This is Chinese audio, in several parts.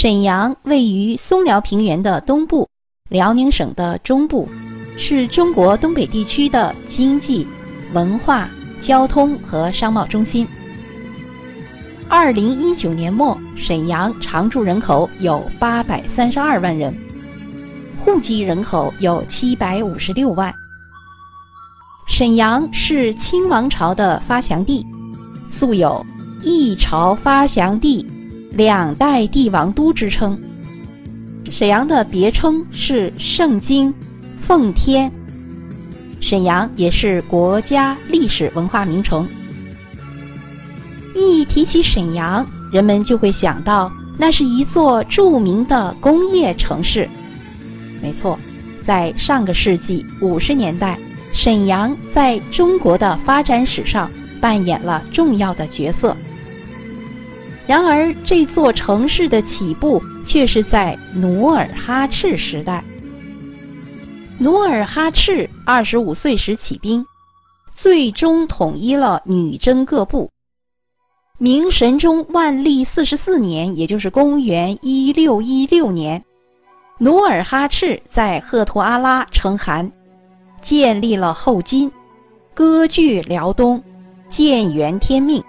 沈阳位于松辽平原的东部，辽宁省的中部，是中国东北地区的经济、文化、交通和商贸中心。二零一九年末，沈阳常住人口有八百三十二万人，户籍人口有七百五十六万。沈阳是清王朝的发祥地，素有“一朝发祥地”。两代帝王都之称，沈阳的别称是盛京、奉天。沈阳也是国家历史文化名城。一提起沈阳，人们就会想到那是一座著名的工业城市。没错，在上个世纪五十年代，沈阳在中国的发展史上扮演了重要的角色。然而，这座城市的起步却是在努尔哈赤时代。努尔哈赤二十五岁时起兵，最终统一了女真各部。明神宗万历四十四年，也就是公元一六一六年，努尔哈赤在赫图阿拉称汗，建立了后金，割据辽东，建元天命。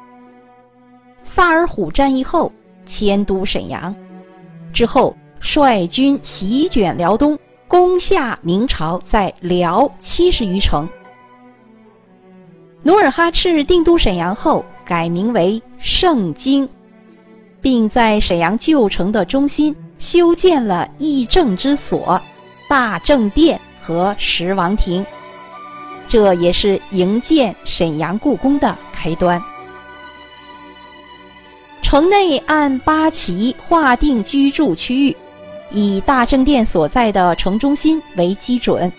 萨尔浒战役后迁都沈阳，之后率军席卷辽东，攻下明朝在辽七十余城。努尔哈赤定都沈阳后，改名为盛京，并在沈阳旧城的中心修建了议政之所、大政殿和十王亭，这也是营建沈阳故宫的开端。城内按八旗划定居住区域，以大正殿所在的城中心为基准。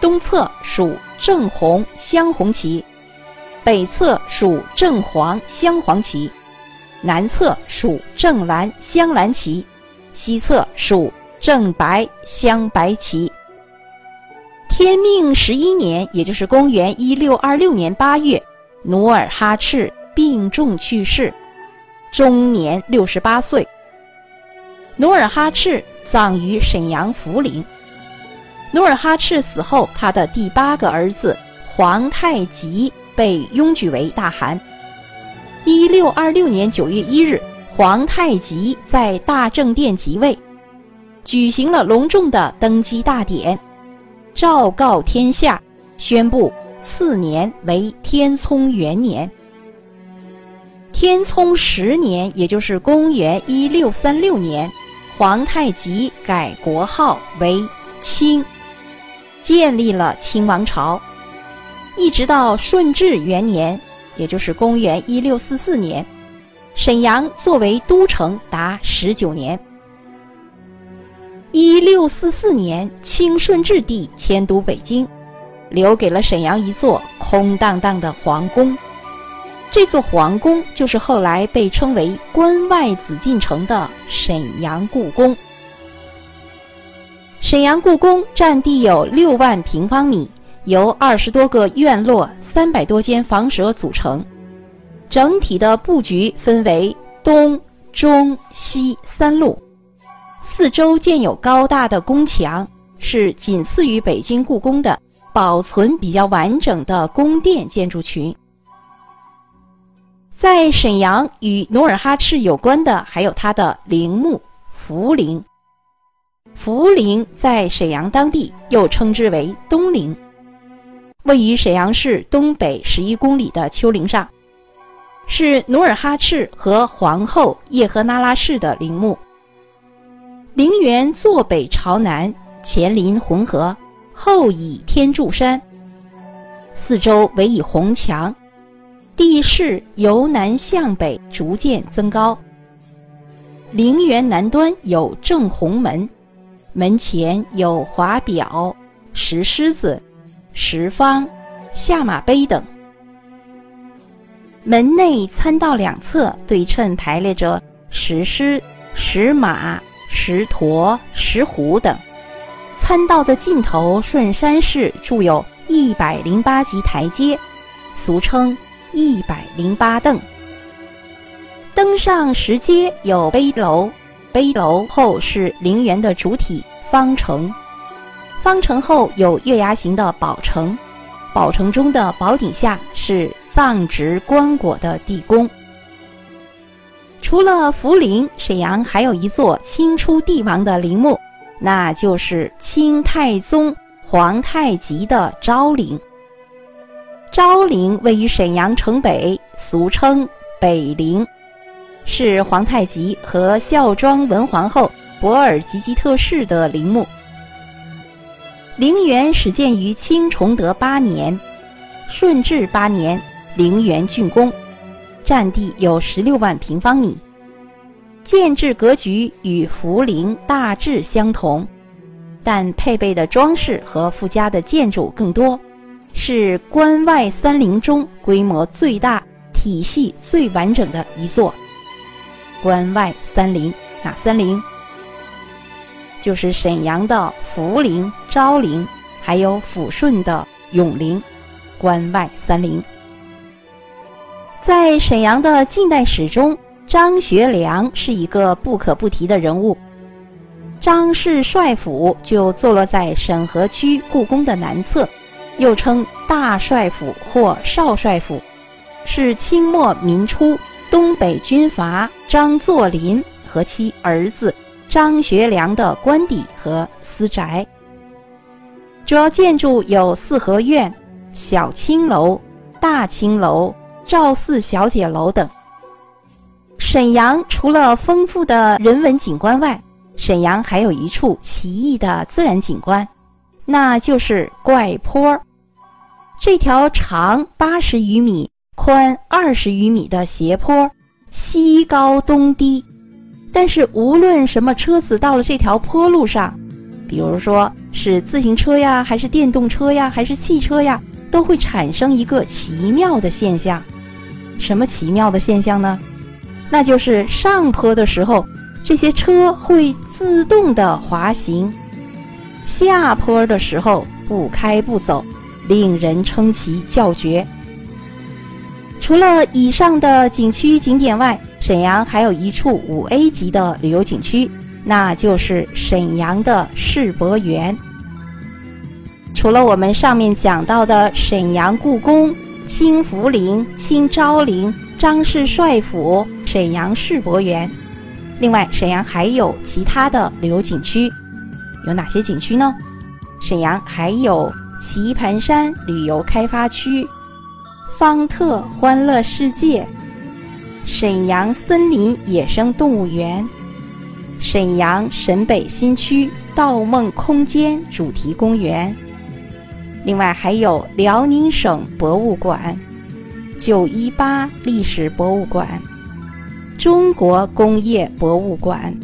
东侧属正红镶红旗，北侧属正黄镶黄旗，南侧属正蓝镶蓝旗，西侧属正白镶白旗。天命十一年，也就是公元一六二六年八月，努尔哈赤病重去世。终年六十八岁。努尔哈赤葬于沈阳福陵。努尔哈赤死后，他的第八个儿子皇太极被拥举为大汗。一六二六年九月一日，皇太极在大正殿即位，举行了隆重的登基大典，昭告天下，宣布次年为天聪元年。天聪十年，也就是公元一六三六年，皇太极改国号为清，建立了清王朝，一直到顺治元年，也就是公元一六四四年，沈阳作为都城达十九年。一六四四年，清顺治帝迁都北京，留给了沈阳一座空荡荡的皇宫。这座皇宫就是后来被称为“关外紫禁城”的沈阳故宫。沈阳故宫占地有六万平方米，由二十多个院落、三百多间房舍组成。整体的布局分为东、中、西三路，四周建有高大的宫墙，是仅次于北京故宫的保存比较完整的宫殿建筑群。在沈阳与努尔哈赤有关的还有他的陵墓福陵。福陵在沈阳当地又称之为东陵，位于沈阳市东北十一公里的丘陵上，是努尔哈赤和皇后叶赫那拉氏的陵墓。陵园坐北朝南，前临浑河，后倚天柱山，四周围以红墙。地势由南向北逐渐增高。陵园南端有正红门，门前有华表、石狮子、石方、下马碑等。门内参道两侧对称排列着石狮、石马、石驼、石虎等。参道的尽头顺山势筑有一百零八级台阶，俗称。一百零八凳，登上石阶有碑楼，碑楼后是陵园的主体方城，方城后有月牙形的宝城，宝城中的宝顶下是藏植棺椁的地宫。除了福陵，沈阳还有一座清初帝王的陵墓，那就是清太宗皇太极的昭陵。昭陵位于沈阳城北，俗称北陵，是皇太极和孝庄文皇后博尔济吉特氏的陵墓。陵园始建于清崇德八年，顺治八年，陵园竣工。占地有十六万平方米，建制格局与福陵大致相同，但配备的装饰和附加的建筑更多，是关外三陵中规模最大、体系最完整的一座。关外三陵哪三陵？就是沈阳的福陵、昭陵，还有抚顺的永陵，关外三陵。在沈阳的近代史中，张学良是一个不可不提的人物。张氏帅府就坐落在沈河区故宫的南侧，又称大帅府或少帅府，是清末民初东北军阀张作霖和其儿子张学良的官邸和私宅。主要建筑有四合院、小青楼、大青楼。赵四小姐楼等。沈阳除了丰富的人文景观外，沈阳还有一处奇异的自然景观，那就是怪坡儿。这条长八十余米、宽二十余米的斜坡，西高东低，但是无论什么车子到了这条坡路上，比如说是自行车呀，还是电动车呀，还是汽车呀，都会产生一个奇妙的现象。什么奇妙的现象呢？那就是上坡的时候，这些车会自动的滑行；下坡的时候不开不走，令人称奇叫绝。除了以上的景区景点外，沈阳还有一处五 A 级的旅游景区，那就是沈阳的世博园。除了我们上面讲到的沈阳故宫。清福陵、清昭陵、张氏帅府、沈阳世博园。另外，沈阳还有其他的旅游景区，有哪些景区呢？沈阳还有棋盘山旅游开发区、方特欢乐世界、沈阳森林野生动物园、沈阳沈北新区盗梦空间主题公园。另外还有辽宁省博物馆、九一八历史博物馆、中国工业博物馆、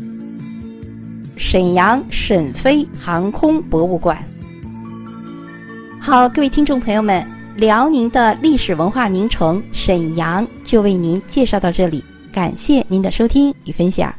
沈阳沈飞航空博物馆。好，各位听众朋友们，辽宁的历史文化名城沈阳就为您介绍到这里，感谢您的收听与分享。